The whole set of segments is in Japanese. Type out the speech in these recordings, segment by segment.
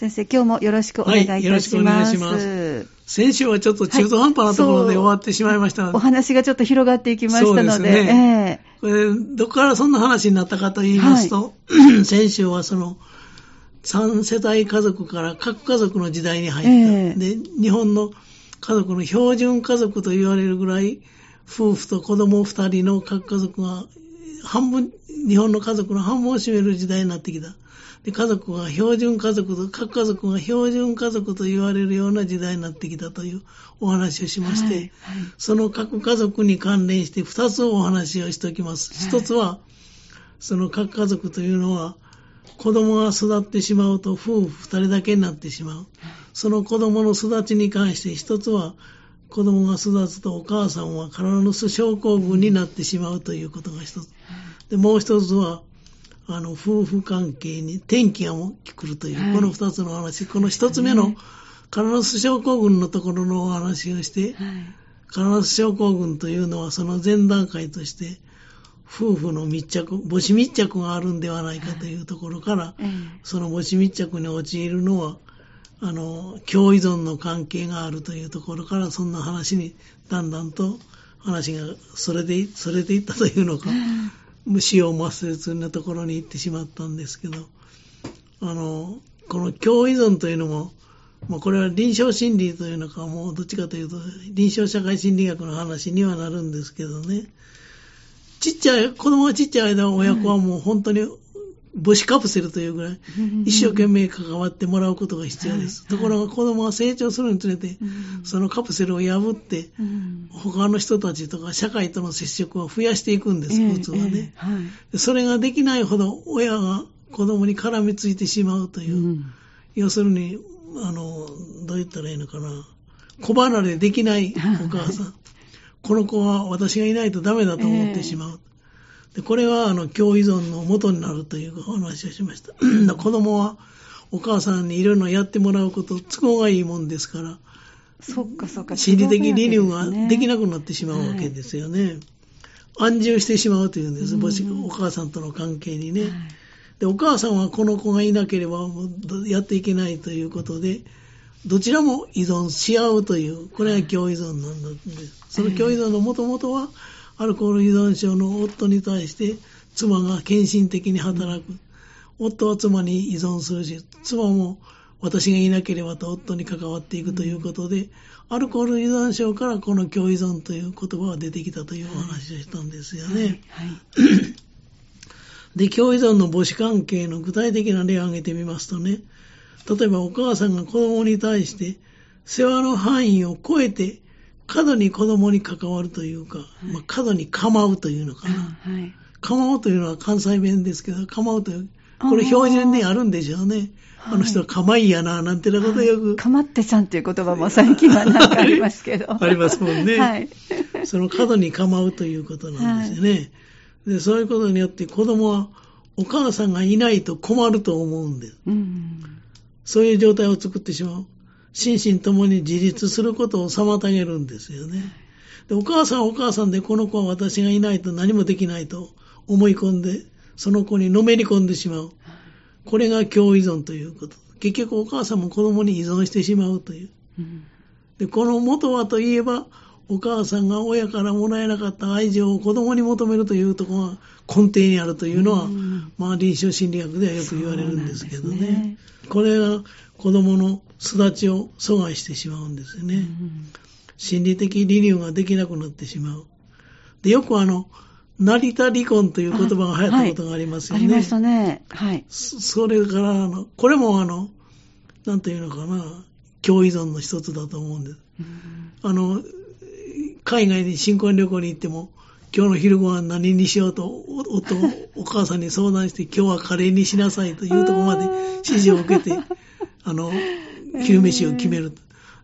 先生、今日もよろしくお願いいたします。はい、よろしくお願いします。先週はちょっと中途半端なところで終わってしまいましたので、はい、お話がちょっと広がっていきましたので。でね、えー、これ、どこからそんな話になったかと言いますと、はい、先週はその、3世帯家族から核家族の時代に入った。えー、で、日本の家族の標準家族と言われるぐらい、夫婦と子供2人の核家族が半分、日本の家族の半分を占める時代になってきた。で、家族が標準家族と、各家族が標準家族と言われるような時代になってきたというお話をしまして、はいはい、その各家族に関連して2つお話をしておきます。1つは、その各家族というのは、子供が育ってしまうと夫婦2人だけになってしまう。その子供の育ちに関して1つは、子供が育つとお母さんは体の症候群になってしまうということが一つ。で、もう一つは、あの、夫婦関係に転機が来るという、はい、この二つの話、この一つ目の、カラナス症候群のところのお話をして、はい、カラナス症候群というのはその前段階として、夫婦の密着、母子密着があるんではないかというところから、はい、その母子密着に陥るのは、あの、共依存の関係があるというところから、そんな話にだんだんと話がそれで、それでいったというのか、虫を抹殺なところに行ってしまったんですけど、あの、この共依存というのも、まあ、これは臨床心理というのか、もうどっちかというと、臨床社会心理学の話にはなるんですけどね。ちっちゃい、子供がちっちゃい間親子はもう本当に母子カプセルというぐらい、一生懸命関わってもらうことが必要です。ところが子供が成長するにつれて、そのカプセルを破って、他の人たちとか社会との接触を増やしていくんです、普通はね。それができないほど親が子供に絡みついてしまうという、要するに、あの、どう言ったらいいのかな。子離れできないお母さん。この子は私がいないとダメだと思ってしまう。で、これは、あの、共依存の元になるというお話をしました。子供は、お母さんにいろいろやってもらうこと、都合がいいもんですから、そっかそっか。心理的理由ができなくなってしまうわけですよね。はい、安住してしまうというんです。もしお母さんとの関係にね。はい、で、お母さんはこの子がいなければやっていけないということで、どちらも依存し合うという、これが共依存なんだんです。その共依存のもともとは、アルコール依存症の夫に対して妻が献身的に働く。夫は妻に依存するし、妻も私がいなければと夫に関わっていくということで、アルコール依存症からこの共依存という言葉が出てきたというお話をしたんですよね。はいはい、で、共依存の母子関係の具体的な例を挙げてみますとね、例えばお母さんが子供に対して世話の範囲を超えて過度に子供に関わるというか、はい、まあ、過度に構うというのかな。はい、構うというのは関西弁ですけど、構うという、これ標準であるんでしょうね。あの人は構いやな、なんてなことよく。かまってさんという言葉も最近はなんかありますけど。ありますもんね。はい。その過度に構うということなんですよね。はい、で、そういうことによって子供はお母さんがいないと困ると思うんです。うん、そういう状態を作ってしまう。心身ともに自立することを妨げるんですよね。でお母さんはお母さんでこの子は私がいないと何もできないと思い込んで、その子にのめり込んでしまう。これが共依存ということ。結局お母さんも子供に依存してしまうという。で、この元はといえば、お母さんが親からもらえなかった愛情を子供に求めるというところが根底にあるというのは、まあ臨床心理学ではよく言われるんですけどね。ねこれが子供の育ちを阻害してしまうんですよね。うん、心理的理由ができなくなってしまう。で、よくあの、成田離婚という言葉が流行ったことがありますよね。はい、ありましたね。はい。それから、あの、これもあの、なんていうのかな、共依存の一つだと思うんです。うん、あの、海外に新婚旅行に行っても、今日の昼ご飯何にしようと、夫、お母さんに相談して、今日はカレーにしなさいというところまで指示を受けて、あの、昼飯を決める。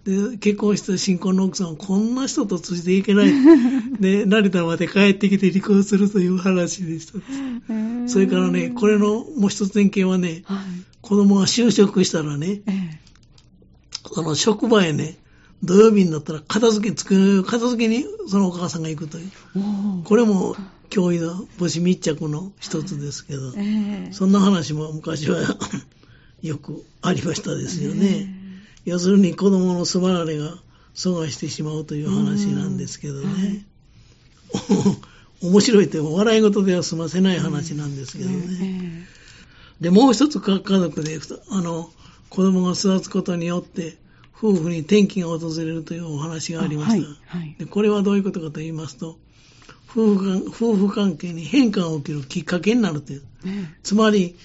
で、結婚した新婚の奥さんはこんな人とついていけない。で、成田まで帰ってきて離婚するという話でした。それからね、これのもう一つ典型はね、はい、子供が就職したらね、その職場へね、土曜日になったら片付け、片付けにそのお母さんが行くという。これも教育の母子密着の一つですけど、えー、そんな話も昔はよくありましたですよね。要するに子供の住まられが阻害してしまうという話なんですけどね。面白いって笑い事では済ませない話なんですけどね。で、もう一つ家族で、あの、子供が育つことによって、夫婦に転機が訪れるというお話がありました。はいはい、でこれはどういうことかと言いますと、夫婦夫婦関係に変化が起きるきっかけになるという。つまり、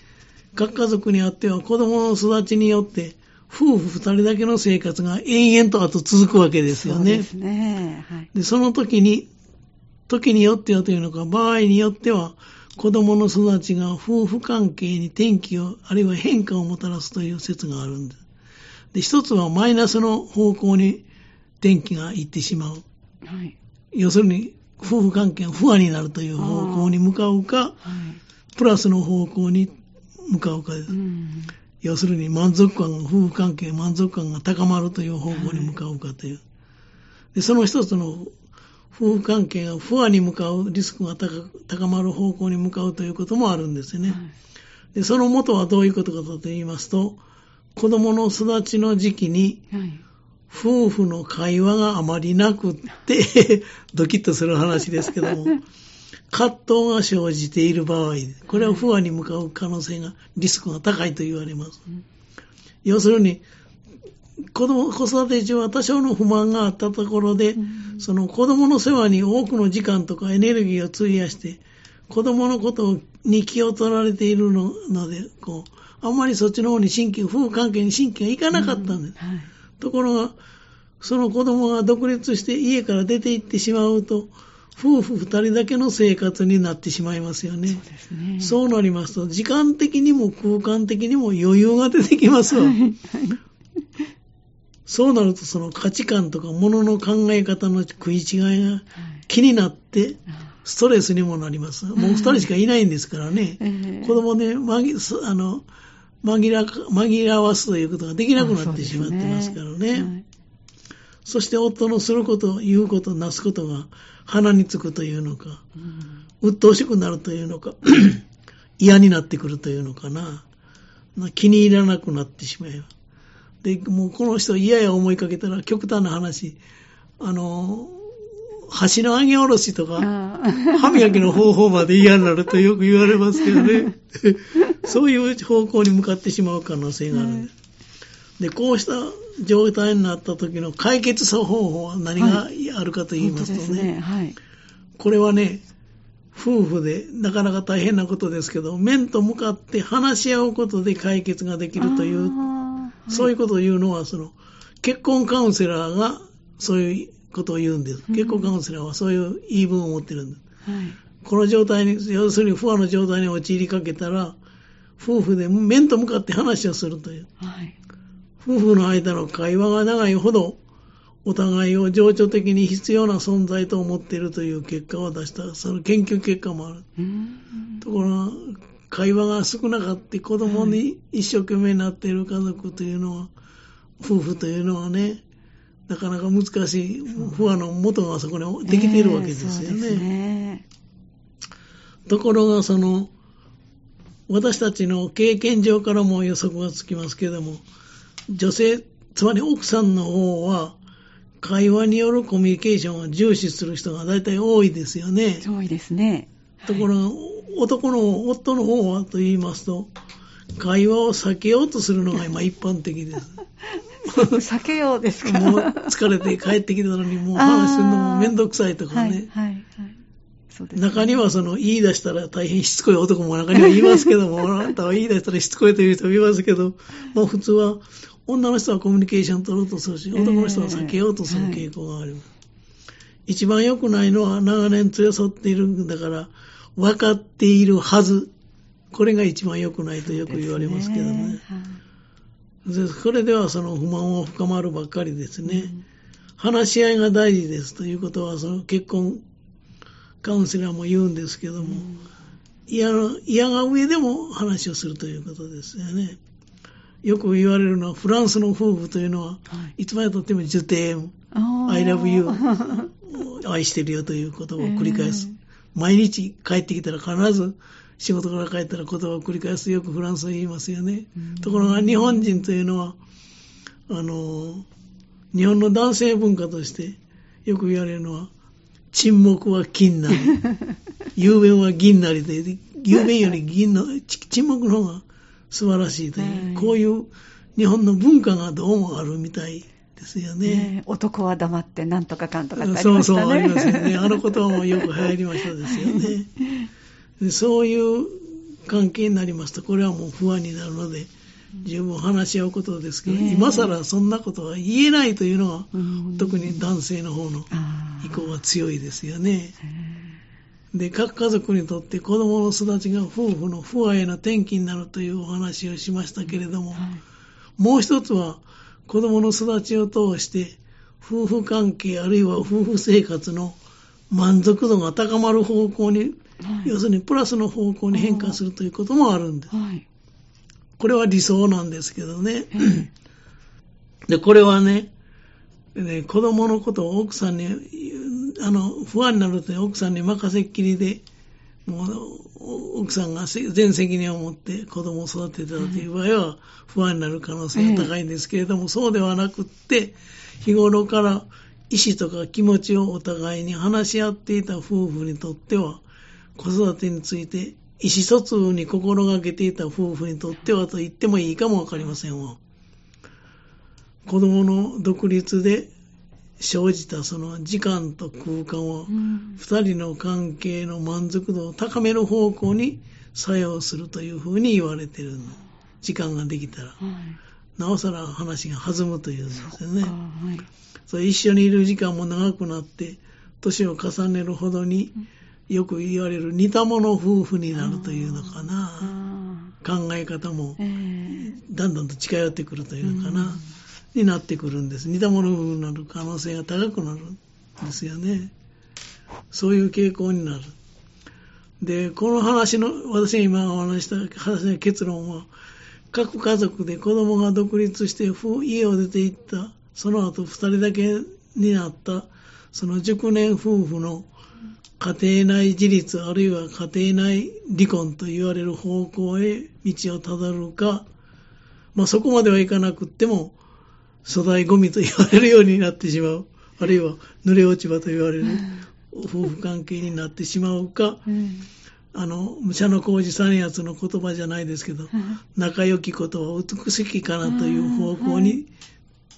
各家族にあっては子供の育ちによって、夫婦二人だけの生活が延々とあと続くわけですよね。そうですね。はい、で、その時に、時によってはというのか、場合によっては、子供の育ちが夫婦関係に転機を、あるいは変化をもたらすという説があるんです。で、一つはマイナスの方向に転機が行ってしまう。はい、要するに、夫婦関係が不安になるという方向に向かうか、はい、プラスの方向に向かうか要するに満足感、夫婦関係満足感が高まるという方向に向かうかという。でその一つの夫婦関係が不安に向かう、リスクが高まる方向に向かうということもあるんですよね。でその元はどういうことかと言いますと、子供の育ちの時期に、夫婦の会話があまりなくって ドキッとする話ですけども、葛藤が生じている場合、これは不安に向かう可能性が、リスクが高いと言われます。要するに、子供、子育て中は多少の不満があったところで、その子供の世話に多くの時間とかエネルギーを費やして、子供のことに気を取られているので、こう、あんまりそっちの方に神経、夫婦関係に神経がいかなかったんです。はい、ところが、その子供が独立して家から出て行ってしまうと、夫婦二人だけの生活になってしまいますよね。そうですね。そうなりますと、時間的にも空間的にも余裕が出てきますわ。そうなると、その価値観とか物の考え方の食い違いが気になって、ストレスにもなります。もう二人しかいないんですからね。子供ね、紛あの紛ら紛らわすということができなくなってしまってますからね。そして夫のすること、言うこと、なすことが鼻につくというのか、うん、鬱陶しくなるというのか、嫌になってくるというのかな。気に入らなくなってしまう。で、もうこの人嫌や思いかけたら極端な話、あの、橋の上げ下ろしとか、歯磨きの方法まで嫌になるとよく言われますけどね。そういう方向に向かってしまう可能性があるんです。で、こうした状態になった時の解決方法は何があるかと言いますとね、はいね。はい、これはね、夫婦でなかなか大変なことですけど、面と向かって話し合うことで解決ができるという、はい、そういうことを言うのは、その、結婚カウンセラーがそういうことを言うんです。結婚カウンセラーはそういう言い分を持ってるんです。はい、この状態に、要するに不安の状態に陥りかけたら、夫婦で面と向かって話をするという。はい夫婦の間の会話が長いほど、お互いを情緒的に必要な存在と思っているという結果を出した、その研究結果もある。ところが、会話が少なかった子供に一生懸命になっている家族というのは、夫婦というのはね、なかなか難しい、不安の元がそこにできているわけですよね。えー、ねところが、その、私たちの経験上からも予測がつきますけれども、女性、つまり奥さんの方は、会話によるコミュニケーションを重視する人が大体多いですよね。多いですね。ところが、はい、男の、夫の方はと言いますと、会話を避けようとするのが今一般的です。避けようですか？もう疲れて帰ってきたのに、もう話するのもめんどくさいとかね。はい、はい、はい中にはその言い出したら大変しつこい男も中にはいますけども、あなたは言い出したらしつこいという人もいますけど、もう普通は女の人はコミュニケーションを取ろうとするし、男の人は避けようとする傾向があります。一番良くないのは長年連れ添っているんだから、分かっているはず。これが一番良くないとよく言われますけどね。これではその不満は深まるばっかりですね。話し合いが大事ですということは、その結婚カウンセラーも言うんですけども、嫌嫌が上でも話をするということですよね。よく言われるのは、フランスの夫婦というのは、はい、いつまでとっても受点、I love you、愛してるよということを繰り返す。えー、毎日帰ってきたら必ず仕事から帰ったら言葉を繰り返すよくフランスは言いますよね。ところが日本人というのは、あの、日本の男性文化としてよく言われるのは、沈黙は金なり、雄弁は銀なりで、雄弁より銀の、沈黙の方が素晴らしいという、こういう日本の文化がどうもあるみたいですよね。ね男は黙ってなんとかかんとかってありましたね。そうそう、ありますよね。あの言葉もよく流行りましたですよね。で そういう関係になりますと、これはもう不安になるので、十分話し合うことですけど、今更そんなことは言えないというのは、特に男性の方の意向は強いですよね。で、各家族にとって子供の育ちが夫婦の不和への転機になるというお話をしましたけれども、もう一つは子供の育ちを通して夫婦関係あるいは夫婦生活の満足度が高まる方向に、要するにプラスの方向に変化するということもあるんです。これは理想なんですけどね。で、これはね、ね子供のことを奥さんに、あの、不安になると奥さんに任せっきりで、もう奥さんが全責任を持って子供を育てたという場合は不安になる可能性が高いんですけれども、そうではなくって、日頃から意思とか気持ちをお互いに話し合っていた夫婦にとっては、子育てについて意思疎通に心がけていた夫婦にとってはと言ってもいいかもわかりませんわ。子供の独立で生じたその時間と空間を二人の関係の満足度を高める方向に作用するというふうに言われてるの。時間ができたら。なおさら話が弾むというんですよね。そ一緒にいる時間も長くなって、年を重ねるほどに、よく言われる似た者夫婦になるというのかな。考え方もだんだんと近寄ってくるというのかな。になってくるんです。似た者夫婦になる可能性が高くなるんですよね。そういう傾向になる。で、この話の、私が今お話した話の結論は、各家族で子供が独立して家を出て行った、その後二人だけになった、その熟年夫婦の家庭内自立あるいは家庭内離婚と言われる方向へ道をたどるか、まあそこまではいかなくっても、粗大ゴミと言われるようになってしまう。あるいは濡れ落ち葉と言われる夫婦関係になってしまうか、あの、武者の工事三つの言葉じゃないですけど、仲良きことは美しきかなという方向に、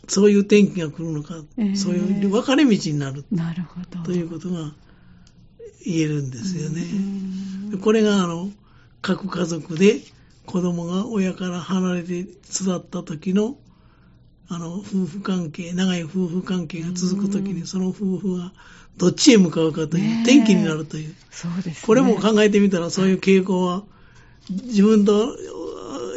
そういう転機が来るのか、そういう分かれ道になる。なるほど。ということが言えるんですよね。これがあの、各家族で子供が親から離れて育った時の、あの、夫婦関係、長い夫婦関係が続く時に、その夫婦がどっちへ向かうかという、転機になるという。そうです、ね、これも考えてみたら、そういう傾向は、自分と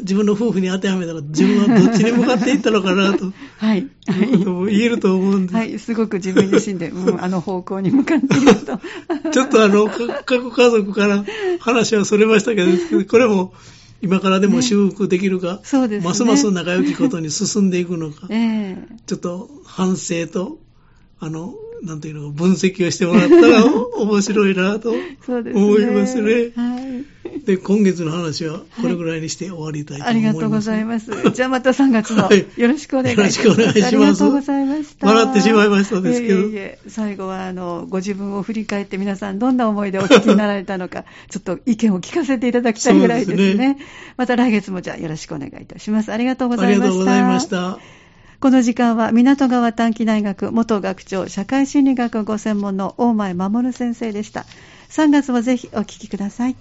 自分の夫婦に当てはめたら、自分はどっちに向かっていったのかなと、はい。言えると思うんです。はい、すごく自分自身で、うん、あの方向に向かっていると。ちょっとあの、各家族から話はそれましたけど、これも、今からでも修復できるか、ね、そうですね、ますます仲良きことに進んでいくのか、えー、ちょっと反省と、あの、なんていうの、分析をしてもらったら 面白いなと思いますね。はい。で、今月の話はこれぐらいにして終わりたいと思います。ありがとうございます。じゃあまた3月のよろしくお願いします。よろしくお願いします。ありがとうございました。笑ってしまいましたですけど。いえいえ最後はあの、ご自分を振り返って皆さんどんな思いでお聞きになられたのか、ちょっと意見を聞かせていただきたいぐらいですね。すねまた来月もじゃあよろしくお願いいたします。ありがとうございました。ありがとうございました。この時間は港川短期大学元学長社会心理学ご専門の大前守先生でした。3月もぜひお聞きください。